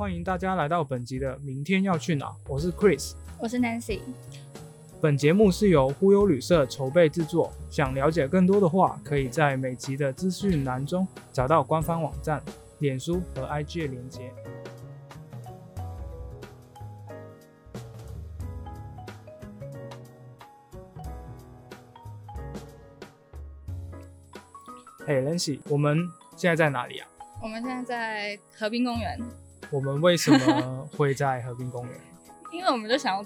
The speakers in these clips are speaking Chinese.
欢迎大家来到本集的《明天要去哪》，我是 Chris，我是 Nancy。本节目是由忽悠旅社筹备制作。想了解更多的话，可以在每集的资讯栏中找到官方网站、脸书和 IG 的连接。嘿，Nancy，我们现在在哪里啊？我们现在在河滨公园。我们为什么会在和平公园？因为我们就想要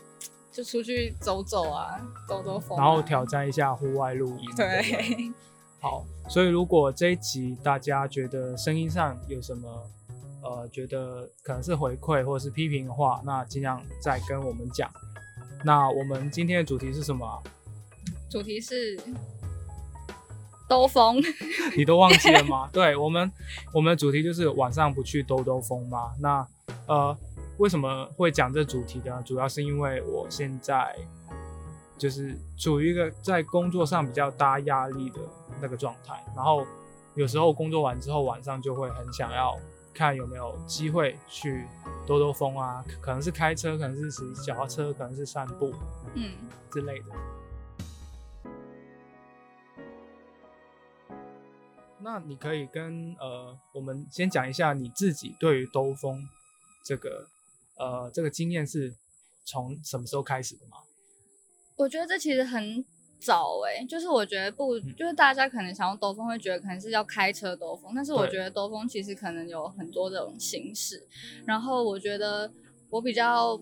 就出去走走啊，兜兜风，然后挑战一下户外露营。对，好，所以如果这一集大家觉得声音上有什么呃，觉得可能是回馈或者是批评的话，那尽量再跟我们讲。那我们今天的主题是什么？主题是。兜风，你都忘记了吗？对我们，我们的主题就是晚上不去兜兜风吗？那呃，为什么会讲这主题呢？主要是因为我现在就是处于一个在工作上比较大压力的那个状态，然后有时候工作完之后晚上就会很想要看有没有机会去兜兜风啊，可能是开车，可能是骑脚踏车，可能是散步，嗯之类的。那你可以跟呃，我们先讲一下你自己对于兜风这个呃这个经验是从什么时候开始的吗？我觉得这其实很早哎，就是我觉得不，就是大家可能想要兜风会觉得可能是要开车兜风，但是我觉得兜风其实可能有很多这种形式。然后我觉得我比较。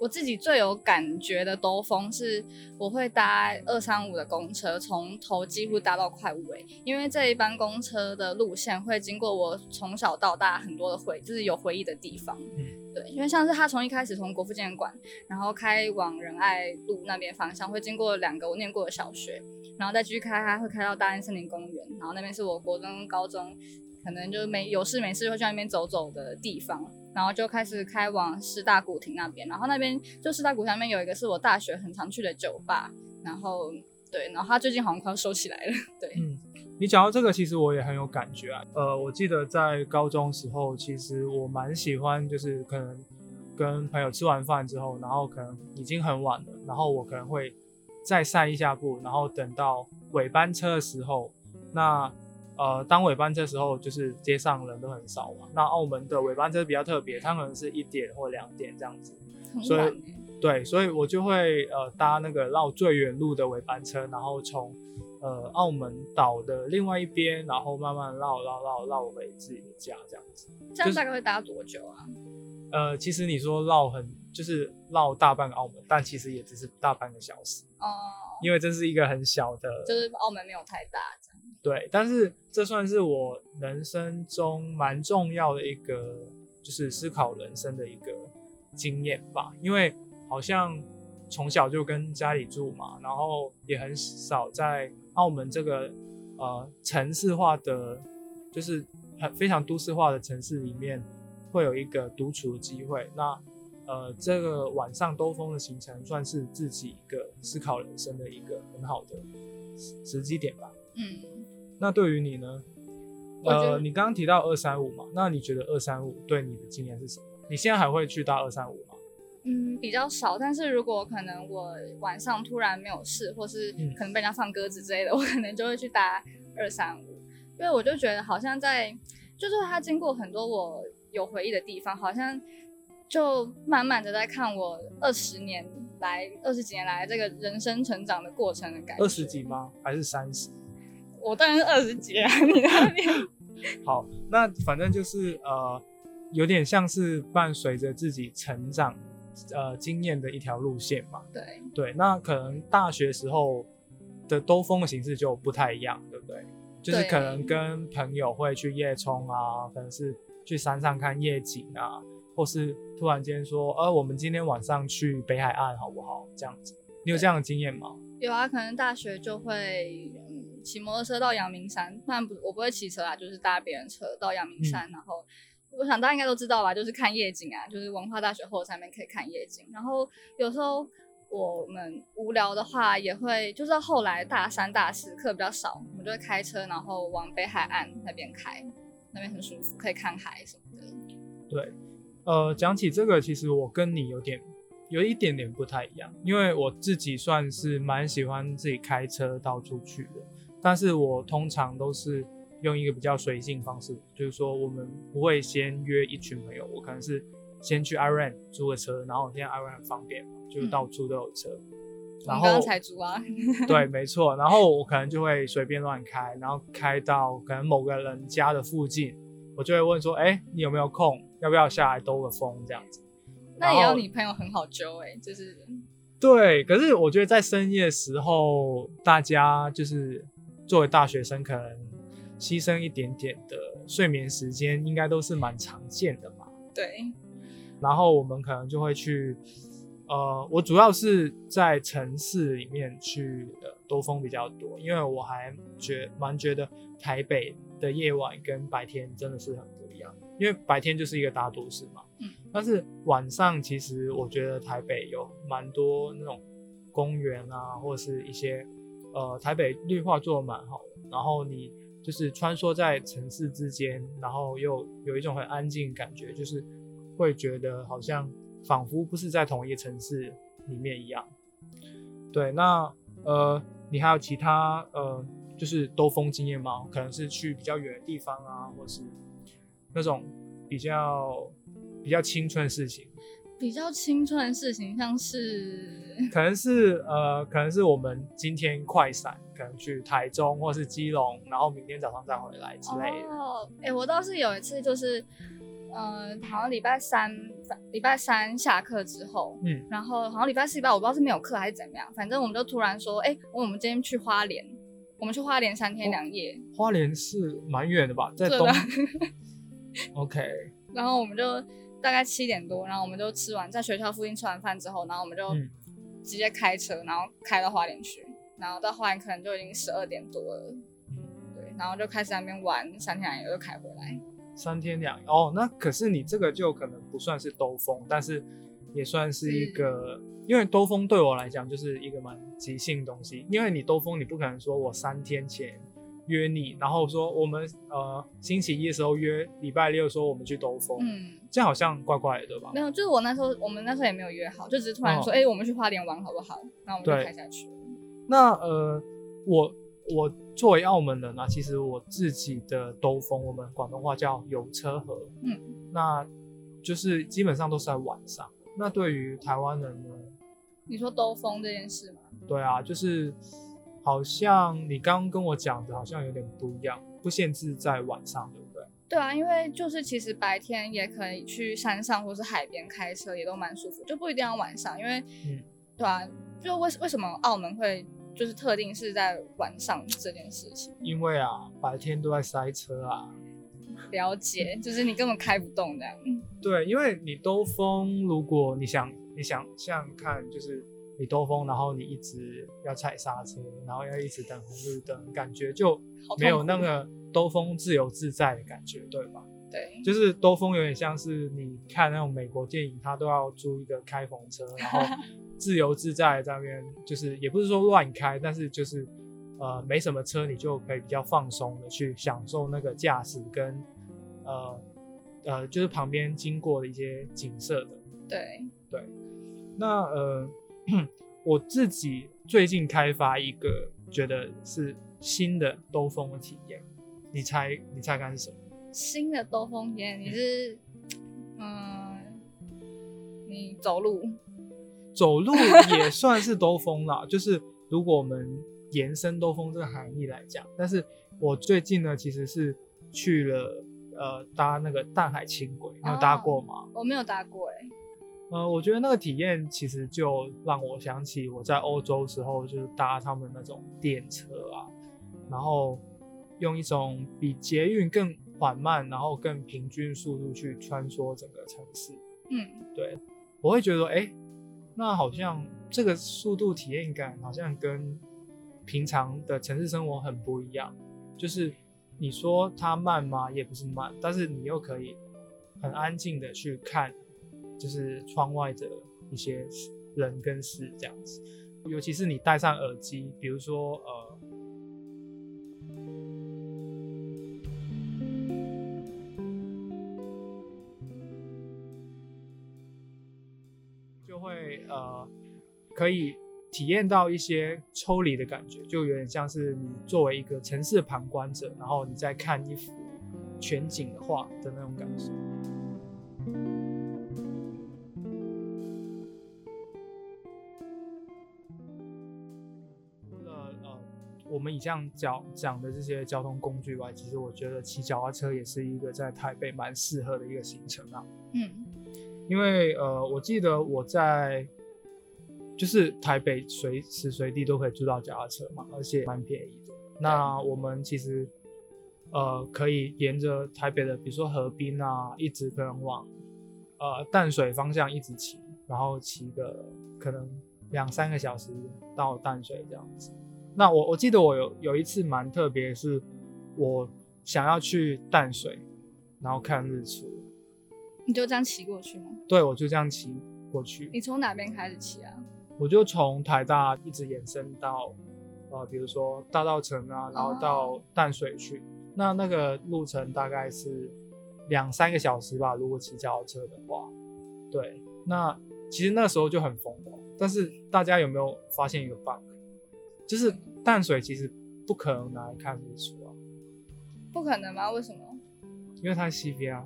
我自己最有感觉的兜风是，我会搭二三五的公车，从头几乎搭到快尾，因为这一班公车的路线会经过我从小到大很多的回，就是有回忆的地方。嗯，对，因为像是它从一开始从国父纪念馆，然后开往仁爱路那边方向，会经过两个我念过的小学，然后再继续开，它会开到大安森林公园，然后那边是我国中、高中。可能就没有事没事会去那边走走的地方，然后就开始开往师大古亭那边，然后那边就师大古亭那边有一个是我大学很常去的酒吧，然后对，然后他最近好像快要收起来了。对，嗯，你讲到这个，其实我也很有感觉啊。呃，我记得在高中时候，其实我蛮喜欢，就是可能跟朋友吃完饭之后，然后可能已经很晚了，然后我可能会再散一下步，然后等到尾班车的时候，那。呃，当尾班车时候，就是街上人都很少嘛。那澳门的尾班车比较特别，它可能是一点或两点这样子，所以对，所以我就会呃搭那个绕最远路的尾班车，然后从呃澳门岛的另外一边，然后慢慢绕绕绕绕回自己的家这样子。这样大概会搭多久啊？呃，其实你说绕很就是绕大半个澳门，但其实也只是大半个小时哦，因为这是一个很小的，就是澳门没有太大这样。对，但是这算是我人生中蛮重要的一个，就是思考人生的一个经验吧。因为好像从小就跟家里住嘛，然后也很少在澳门这个呃城市化的，就是很非常都市化的城市里面，会有一个独处的机会。那呃，这个晚上兜风的行程，算是自己一个思考人生的一个很好的时机点吧。嗯。那对于你呢？呃，你刚刚提到二三五嘛，那你觉得二三五对你的经验是什么？你现在还会去搭二三五吗？嗯，比较少。但是如果可能我晚上突然没有事，或是可能被人家放鸽子之类的，我可能就会去搭二三五，因为我就觉得好像在，就是它经过很多我有回忆的地方，好像就慢慢的在看我二十年来、二十几年来这个人生成长的过程的感觉。二十几吗？还是三十？我当然是二十几啊，你那边。好，那反正就是呃，有点像是伴随着自己成长呃经验的一条路线嘛。对对，那可能大学时候的兜风的形式就不太一样，对不对？就是可能跟朋友会去夜冲啊，可能是去山上看夜景啊，或是突然间说，呃，我们今天晚上去北海岸好不好？这样子，你有这样的经验吗？有啊，可能大学就会。骑摩托车到阳明山，当然不，我不会骑车啊，就是搭别人车到阳明山。然后，我想大家应该都知道吧，就是看夜景啊，就是文化大学后山面可以看夜景。然后有时候我们无聊的话，也会就是后来大三、大四课比较少，我们就会开车，然后往北海岸那边开，那边很舒服，可以看海什么的。对，呃，讲起这个，其实我跟你有点有一点点不太一样，因为我自己算是蛮喜欢自己开车到处去的，但是我通常都是用一个比较随性方式，就是说我们不会先约一群朋友，我可能是先去 i r a n 租个车，然后现在 i r a n 很方便嘛，就是到处都有车。然后才租啊，对，没错。然后我可能就会随便乱开，然后开到可能某个人家的附近，我就会问说：“哎，你有没有空？要不要下来兜个风？”这样子。那也要你朋友很好揪哎，就是对。可是我觉得在深夜时候，大家就是作为大学生，可能牺牲一点点的睡眠时间，应该都是蛮常见的嘛。对。然后我们可能就会去。呃，我主要是在城市里面去的兜风比较多，因为我还觉蛮觉得台北的夜晚跟白天真的是很不一样，因为白天就是一个大都市嘛，嗯，但是晚上其实我觉得台北有蛮多那种公园啊，或者是一些呃台北绿化做的蛮好的，然后你就是穿梭在城市之间，然后又有一种很安静感觉，就是会觉得好像。仿佛不是在同一个城市里面一样。对，那呃，你还有其他呃，就是兜风经验嘛？可能是去比较远的地方啊，或是那种比较比较青春的事情。比较青春的事情，像是可能是呃，可能是我们今天快闪，可能去台中或是基隆，然后明天早上再回来之类的。哦，哎，我倒是有一次就是。嗯，好像礼拜三，礼拜三下课之后，嗯，然后好像礼拜四、礼拜五，我不知道是没有课还是怎么样，反正我们就突然说，哎，我们今天去花莲，我们去花莲三天两夜。花莲是蛮远的吧，在东。OK。然后我们就大概七点多，然后我们就吃完，在学校附近吃完饭之后，然后我们就直接开车，然后开到花莲去，然后到花莲可能就已经十二点多了，对，然后就开始那边玩三天两夜，又开回来。三天两夜哦，那可是你这个就可能不算是兜风，但是也算是一个，因为兜风对我来讲就是一个蛮即兴的东西。因为你兜风，你不可能说我三天前约你，然后说我们呃星期一的时候约，礼拜六说我们去兜风，嗯，这样好像怪怪的，对吧？没有，就是我那时候我们那时候也没有约好，就只是突然说，哎，我们去花莲玩好不好？那我们就开下去。那呃，我。我作为澳门人啊，其实我自己的兜风，我们广东话叫有车河，嗯，那就是基本上都是在晚上。那对于台湾人呢？你说兜风这件事吗？对啊，就是好像你刚刚跟我讲的，好像有点不一样，不限制在晚上，对不对？对啊，因为就是其实白天也可以去山上或是海边开车，也都蛮舒服，就不一定要晚上，因为，嗯，对啊，就为为什么澳门会？就是特定是在晚上这件事情，因为啊，白天都在塞车啊。了解，就是你根本开不动这样。对，因为你兜风，如果你想你想想看，就是你兜风，然后你一直要踩刹车，然后要一直等红绿灯，感觉就没有那个兜风自由自在的感觉，对吧？对，就是兜风有点像是你看那种美国电影，他都要租一个开篷车，然后。自由自在在那边，就是也不是说乱开，但是就是呃没什么车，你就可以比较放松的去享受那个驾驶跟呃呃就是旁边经过的一些景色的。对对，那呃我自己最近开发一个觉得是新的兜风的体验，你猜你猜看是什么？新的兜风体验，你是嗯你走路。走路也算是兜风啦，就是如果我们延伸兜风这个含义来讲，但是我最近呢其实是去了呃搭那个淡海轻轨，你有搭过吗？我没有搭过哎。呃，我觉得那个体验其实就让我想起我在欧洲时候就是搭他们那种电车啊，然后用一种比捷运更缓慢，然后更平均速度去穿梭整个城市。嗯，对，我会觉得哎。那好像这个速度体验感好像跟平常的城市生活很不一样，就是你说它慢吗？也不是慢，但是你又可以很安静的去看，就是窗外的一些人跟事这样子，尤其是你戴上耳机，比如说呃，就会呃，可以体验到一些抽离的感觉，就有点像是你作为一个城市旁观者，然后你在看一幅全景的画的那种感受。我们以上讲讲的这些交通工具外，其实我觉得骑脚踏车也是一个在台北蛮适合的一个行程啊。嗯，因为呃，我记得我在就是台北随时随地都可以租到脚踏车嘛，而且蛮便宜的。那我们其实呃可以沿着台北的，比如说河滨啊，一直可能往呃淡水方向一直骑，然后骑个可能两三个小时到淡水这样子。那我我记得我有有一次蛮特别，是我想要去淡水，然后看日出。你就这样骑过去吗？对，我就这样骑过去。你从哪边开始骑啊？我就从台大一直延伸到，呃，比如说大道城啊，然后到淡水去。那那个路程大概是两三个小时吧，如果骑脚踏车的话。对，那其实那时候就很疯狂。但是大家有没有发现一个 bug？就是淡水其实不可能拿来看日出啊。不可能吗？为什么？因为它西边啊。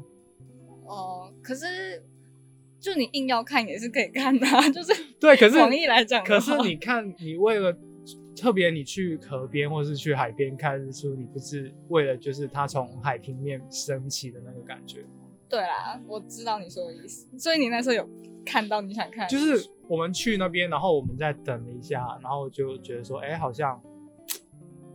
哦，可是就你硬要看也是可以看的，就是对。可是广义来讲，可是你看，你为了特别你去河边或是去海边看日出，你不是为了就是它从海平面升起的那个感觉吗？对啦，我知道你说的意思。所以你那时候有看到你想看，就是我们去那边，然后我们再等了一下，然后就觉得说，哎，好像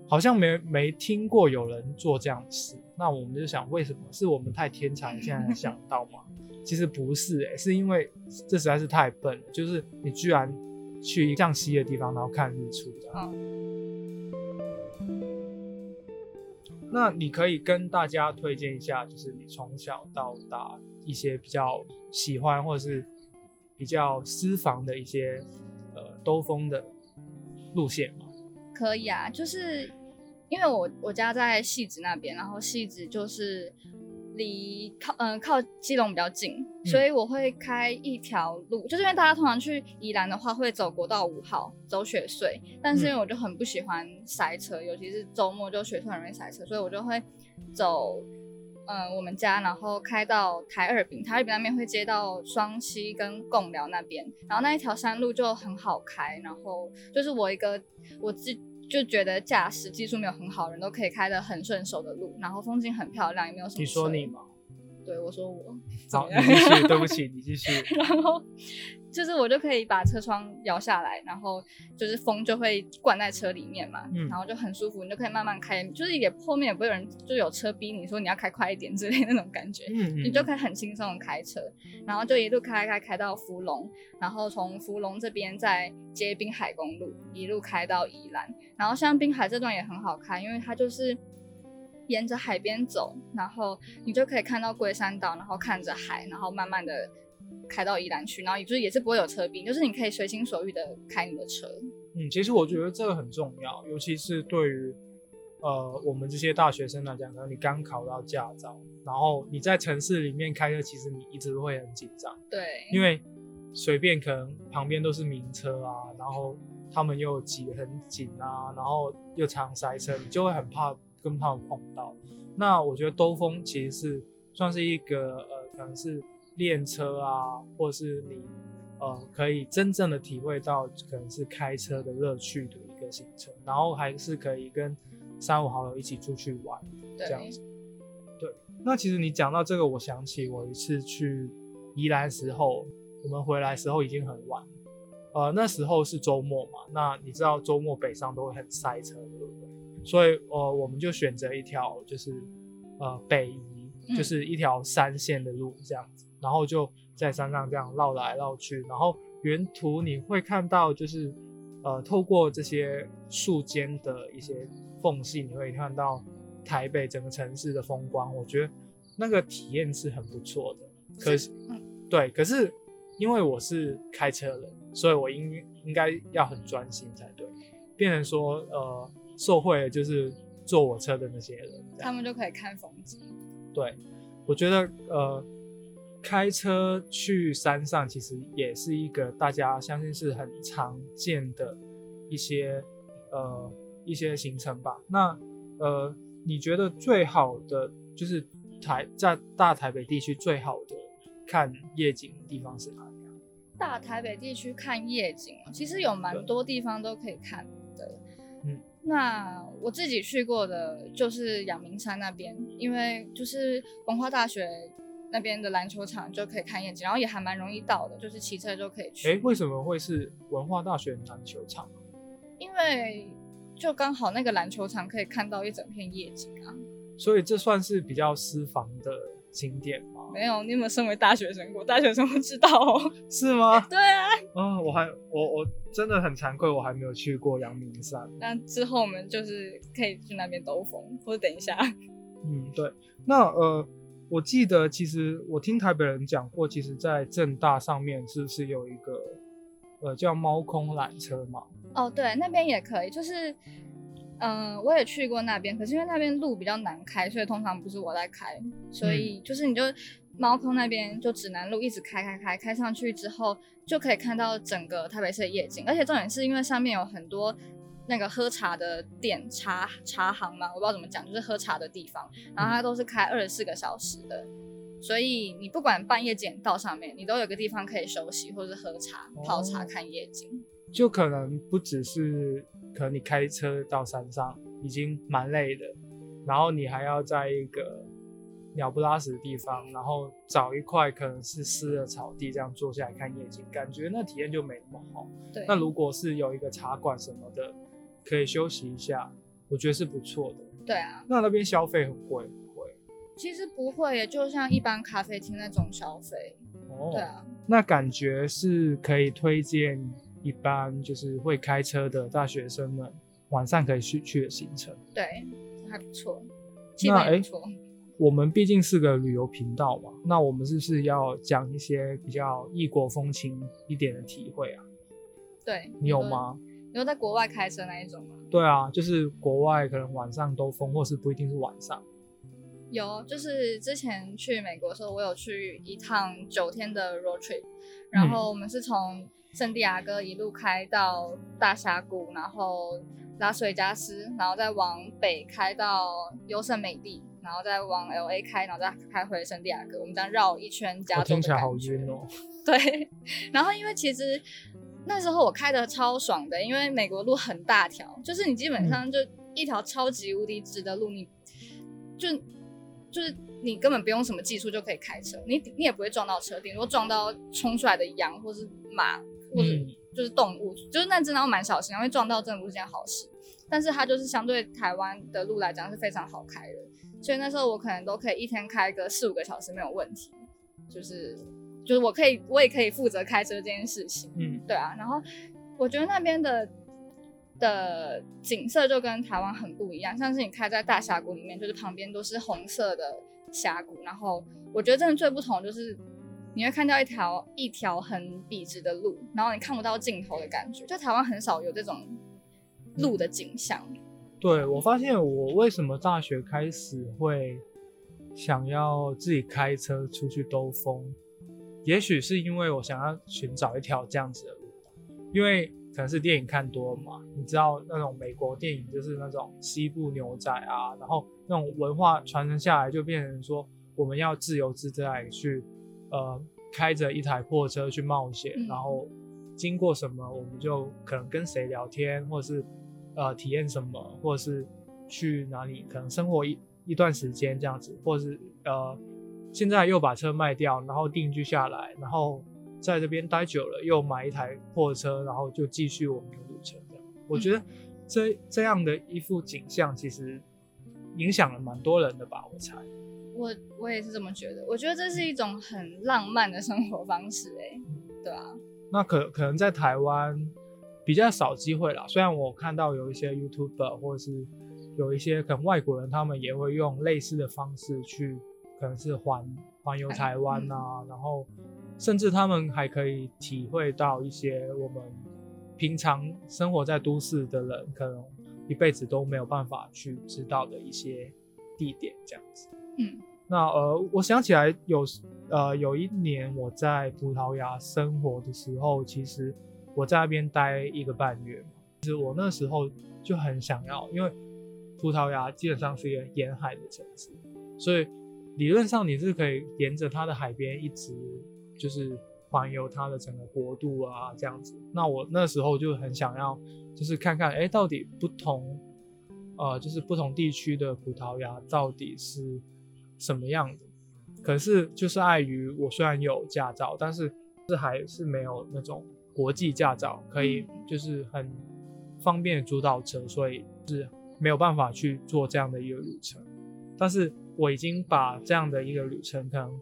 好像没没听过有人做这样的事。那我们就想，为什么是我们太天才，现在才想到吗？其实不是，哎，是因为这实在是太笨了。就是你居然去这样西的地方，然后看日出的。那你可以跟大家推荐一下，就是你从小到大一些比较喜欢或者是比较私房的一些呃兜风的路线吗？可以啊，就是。因为我我家在戏子那边，然后戏子就是离靠嗯靠基隆比较近，所以我会开一条路，就是因为大家通常去宜兰的话会走国道五号走雪隧，但是因为我就很不喜欢塞车，尤其是周末就雪隧很容易塞车，所以我就会走嗯我们家，然后开到台二丙，台二丙那边会接到双溪跟贡寮那边，然后那一条山路就很好开，然后就是我一个我自。就觉得驾驶技术没有很好的人都可以开得很顺手的路，然后风景很漂亮，也没有什么。你说你吗？对，我说我。好，你继续。对不起，你继续。然后。就是我就可以把车窗摇下来，然后就是风就会灌在车里面嘛，然后就很舒服，你就可以慢慢开，就是也后面也不会有人就有车逼你说你要开快一点之类那种感觉，你就可以很轻松的开车，然后就一路开开开到福隆，然后从福隆这边再接滨海公路一路开到宜兰，然后像滨海这段也很好开，因为它就是沿着海边走，然后你就可以看到龟山岛，然后看着海，然后慢慢的。开到宜兰去，然后也就是也是不会有车兵，就是你可以随心所欲的开你的车。嗯，其实我觉得这个很重要，尤其是对于呃我们这些大学生来讲，可能你刚考到驾照，然后你在城市里面开车，其实你一直会很紧张。对，因为随便可能旁边都是名车啊，然后他们又挤得很紧啊，然后又常塞车，你就会很怕跟他们碰到。那我觉得兜风其实是算是一个呃，可能是。练车啊，或是你呃可以真正的体会到可能是开车的乐趣的一个行程，然后还是可以跟三五好友一起出去玩这样子。对，那其实你讲到这个，我想起我一次去宜兰时候，我们回来时候已经很晚，呃那时候是周末嘛，那你知道周末北上都会很塞车，对不对？所以呃我们就选择一条就是呃北宜，就是一条山线的路这样子。然后就在山上这样绕来绕去，然后沿途你会看到，就是呃，透过这些树间的一些缝隙，你会看到台北整个城市的风光。我觉得那个体验是很不错的。可是，对，可是因为我是开车人，所以我应应该要很专心才对。变成说，呃，受贿的就是坐我车的那些人，他们就可以看风景。对，我觉得，呃。开车去山上，其实也是一个大家相信是很常见的一些呃一些行程吧。那呃，你觉得最好的就是台在大台北地区最好的看夜景的地方是哪里啊？大台北地区看夜景，其实有蛮多地方都可以看的。嗯，那我自己去过的就是阳明山那边，因为就是文化大学那边的篮球场就可以看夜景，然后也还蛮容易到的，就是骑车就可以去。诶，为什么会是文化大学篮球场？因为就刚好那个篮球场可以看到一整片夜景啊。所以这算是比较私房的景点吗？没有，你有没有身为大学生过？大学生不知道哦。是吗？对啊，啊、我还我我真的很惭愧，我还没有去过阳明山。那之后我们就是可以去那边兜风，或者等一下。嗯，对。那呃，我记得其实我听台北人讲过，其实在正大上面是不是有一个呃叫猫空缆车嘛？哦，对，那边也可以，就是，嗯、我也去过那边，可是因为那边路比较难开，所以通常不是我在开，所以就是你就猫空那边就指南路一直开开开开上去之后，就可以看到整个台北市的夜景，而且重点是因为上面有很多。那个喝茶的店茶茶行嘛，我不知道怎么讲，就是喝茶的地方，然后它都是开二十四个小时的，所以你不管半夜几点到上面，你都有个地方可以休息或者是喝茶、泡茶、哦看夜景。就可能不只是可能你开车到山上已经蛮累的，然后你还要在一个鸟不拉屎的地方，然后找一块可能是湿的草地，这样坐下来看夜景，感觉那体验就没那么好。对，那如果是有一个茶馆什么的，可以休息一下，我觉得是不错的。对啊，那那边消费很贵，不会？其实不会耶，就像一般咖啡厅那种消费。哦，对啊，那感觉是可以推荐一般就是会开车的大学生们晚上可以去去的行程。对，还不错，气氛不错。我们毕竟是个旅游频道嘛，那我们是不是要讲一些比较异国风情一点的体会啊？对，你有？吗？你有在国外开车那一种吗？对啊，就是国外可能晚上兜风，或是不一定是晚上。有，就是之前去美国的时候，我有去一趟九天的 road trip，然后我们是从圣地亚哥一路开到大峡谷，然后拉斯维加斯，然后再往北开到优胜美地，然后再往 L A 开，然后再开回圣地亚哥，我们这样绕一圈加听起来好。晕哦。对，然后因为其实那时候我开的超爽的，因为美国路很大条，就是你基本嗯上就一条超级无敌直的路，你就就是你根本不用什么技术就可以开车，你你也不会撞到车，顶多撞到冲出来的羊或是马或者嗯就是动物，就是那真的要蛮小心，因为撞到真的不是件好事。但是它就是相对台湾的路来讲是非常好开的，所以那时候我可能都可以一天开个四五个小时没有问题，就是就是我可以我也可以负责开车这件事情，嗯，对啊。然后我觉得那边的的景色就跟台湾很不一样，像是你开在大峡谷里面，就是旁边都是红色的峡谷，然后我觉得真的最不同就是。你会看到一条一条很笔直的路，然后你看不到尽头的感觉。就台湾很少有这种路的景象。对我发现我为什么大学开始会想要自己开车出去兜风，也许是因为我想要寻找一条这样子的路，因为可能是电影看多了嘛，你知道那种美国电影就是那种西部牛仔啊，然后那种文化传承下来，就变成说我们要自由自在去，呃，开着一台破车去冒险，嗯。然后经过什么我们就可能跟谁聊天，或者是呃体验什么，或者是去哪里可能生活一一段时间这样子，或者是呃现在又把车卖掉，然后定居下来，然后在这边待久了，又买一台破车，然后就继续我们的旅程。这样，我觉得这这样的一幅景象，其实影响了蛮多人的吧，我猜。我我也是这么觉得，我觉得这是一种很浪漫的生活方式、欸，对啊，那可可能在台湾比较少机会啦。虽然我看到有一些 YouTuber 或者是有一些可能外国人，他们也会用类似的方式去，可能是环环游台湾啊，然后甚至他们还可以体会到一些我们平常生活在都市的人可能一辈子都没有办法去知道的一些地点，这样子。嗯，那呃，我想起来有呃有一年我在葡萄牙生活的时候，其实我在那边待一个半月嘛。其实我那时候就很想要，因为葡萄牙基本上是一个沿海的城市，所以理论上你是可以沿着它的海边一直就是环游它的整个国度啊这样子。那我那时候就很想要，就是看看哎，到底不同呃就是不同地区的葡萄牙到底是什么样的。可是就是碍于我虽然有驾照，但是是还是没有那种国际驾照可以就是很。方便主导车，所以是没有办法去做这样的一个旅程。但是我已经把这样的一个旅程，可能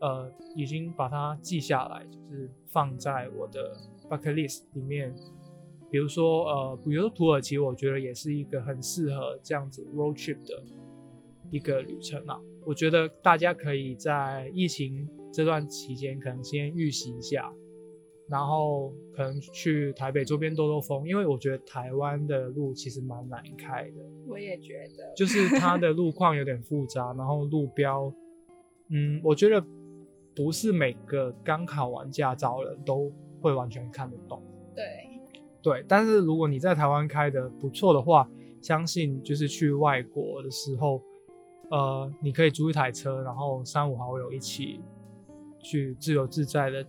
呃已经把它记下来，就是放在我的 bucket list 里面。比如说呃，比如说土耳其，我觉得也是一个很适合这样子 road trip 的一个旅程啊。我觉得大家可以在疫情这段期间，可能先预习一下。然后可能去台北周边兜兜风，因为我觉得台湾的路其实蛮难开的。我也觉得，就是它的路况有点复杂，然后路标，嗯，我觉得不是每个刚考完驾照人都会完全看得懂。对，对，但是如果你在台湾开的不错的话，相信就是去外国的时候，呃，你可以租一台车，然后三五好友一起去自由自在的。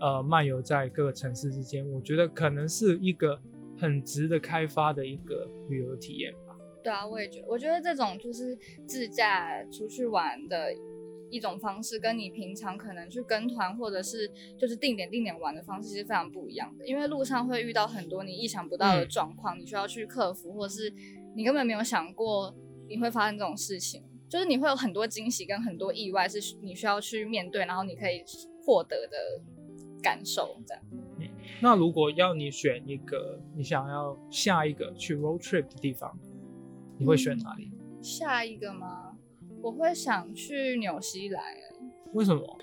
呃，漫游在各个城市之间，我觉得可能是一个很值得开发的一个旅游体验吧。对啊，我也觉得，我觉得这种就是自驾出去玩的一种方式，跟你平常可能去跟团或者是就是定点定点玩的方式是非常不一样的。因为路上会遇到很多你意想不到的状况，你需要去克服，或者是你根本没有想过你会发生这种事情，就是你会有很多惊喜跟很多意外是你需要去面对，然后你可以获得的。感受这样。嗯，那如果要你选一个你想要下一个去 road trip 的地方，你会选哪里？下一个吗？我会想去纽西兰。为什么？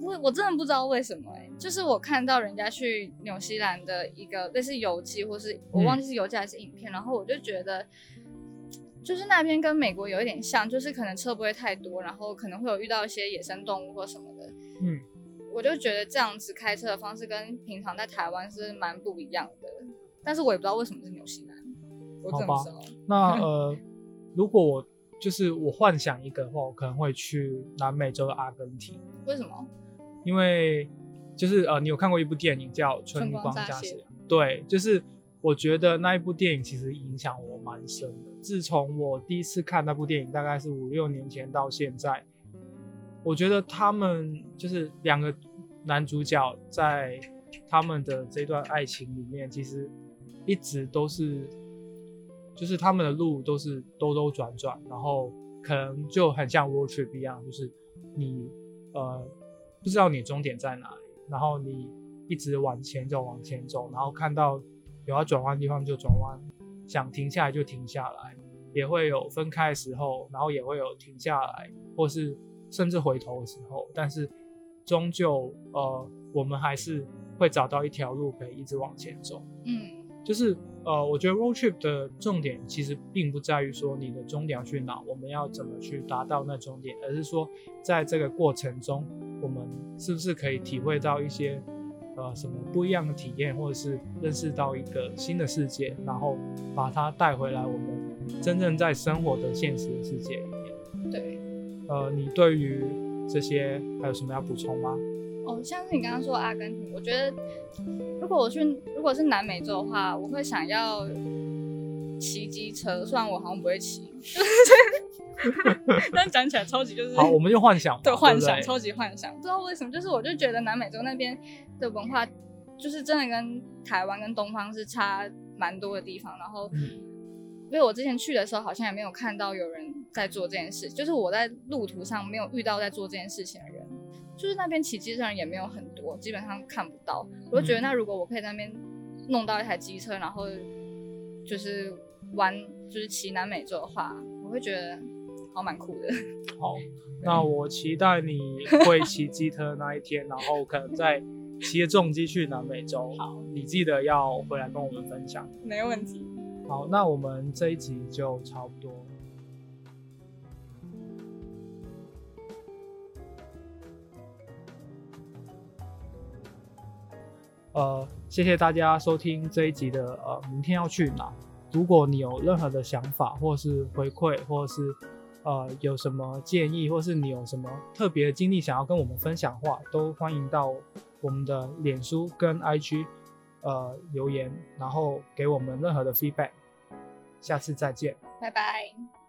我我真的不知道为什么哎，就是我看到人家去纽西兰的一个类似游记，或是我忘记是游记还是影片，然后我就觉得，就是那边跟美国有一点像，就是可能车不会太多，然后可能会有遇到一些野生动物或什么的。嗯。我就觉得这样子开车的方式跟平常在台湾是蛮不一样的，但是我也不知道为什么是纽西兰。好吧，那呃，如果我就是我幻想一个的话，我可能会去南美洲的阿根廷。为什么？因为就是呃，你有看过一部电影叫《春光乍泄》？对，就是我觉得那一部电影其实影响我蛮深的。自从我第一次看那部电影，大概是五六年前到现在。我觉得他们就是两个男主角在他们的这段爱情里面，其实一直都是，就是他们的路都是兜兜转转，然后可能就很像 road trip 一样，就是你呃不知道你终点在哪里，然后你一直往前走往前走，然后看到有要转弯的地方就转弯，想停下来就停下来，也会有分开的时候，然后也会有停下来或是。甚至回头的时候，但是终究呃，我们还是会找到一条路可以一直往前走。嗯，就是呃，我觉得 road trip 的重点其实并不在于说你的终点要去哪，我们要怎么去达到那终点，而是说在这个过程中，我们是不是可以体会到一些呃什么不一样的体验，或者是认识到一个新的世界，然后把它带回来我们真正在生活的现实的世界里面。对。呃，你对于这些还有什么要补充吗？哦，像是你刚刚说阿根廷，我觉得如果我去，如果是南美洲的话，我会想要骑机车，虽然我好像不会骑，但讲起来超级就是好，我们就幻想，对，幻想，超级幻想，不知道为什么，就是我就觉得南美洲那边的文化，就是真的跟台湾跟东方是差蛮多的地方，然后。因为我之前去的时候，好像也没有看到有人在做这件事，就是我在路途上没有遇到在做这件事情的人，就是那边骑机车人也没有很多，基本上看不到。我就觉得，那如果我可以在那边弄到一台机车，然后就是玩，就是骑南美洲的话，我会觉得好蛮酷的。好，那我期待你会骑机车那一天，然后可能在骑着重机去南美洲。好，你记得要回来跟我们分享。没问题。好，那我们这一集就差不多。呃，谢谢大家收听这一集的呃，明天要去哪？如果你有任何的想法，或是回馈，或是呃有什么建议，或是你有什么特别的经历想要跟我们分享的话，都欢迎到我们的脸书跟 IG 呃留言，然后给我们任何的 feedback。下次再见，拜拜。